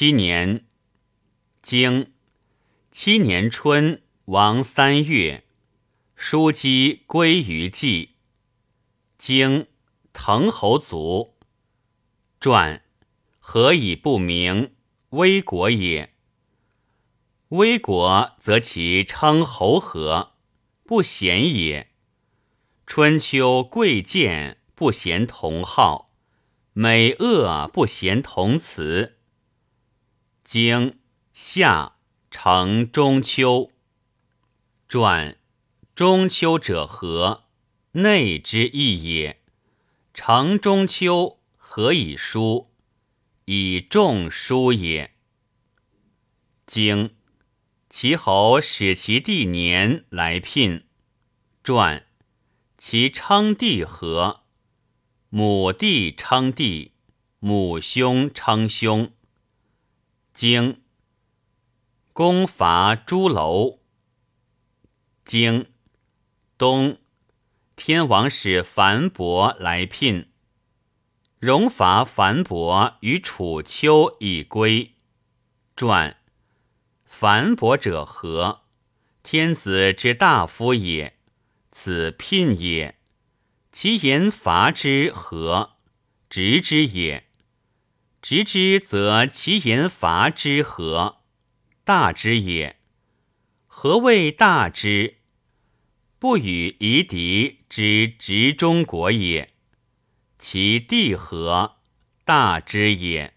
七年，经七年春，王三月，叔姬归于季。经滕侯卒。传何以不明？危国也。危国则其称侯何，不贤也。春秋贵贱不贤同号，美恶不贤同辞。经夏成中秋。传中秋者何？内之意也。成中秋何以书？以众书也。经齐侯使其弟年来聘。传其称帝何？母弟称帝，母兄称兄。经攻伐诸楼。经东天王使樊伯来聘。荣伐樊伯于楚丘以归。传樊伯者何？天子之大夫也。此聘也。其言伐之何？执之也。直之，则其言伐之何？大之也。何谓大之？不与夷狄之执中国也。其地何？大之也。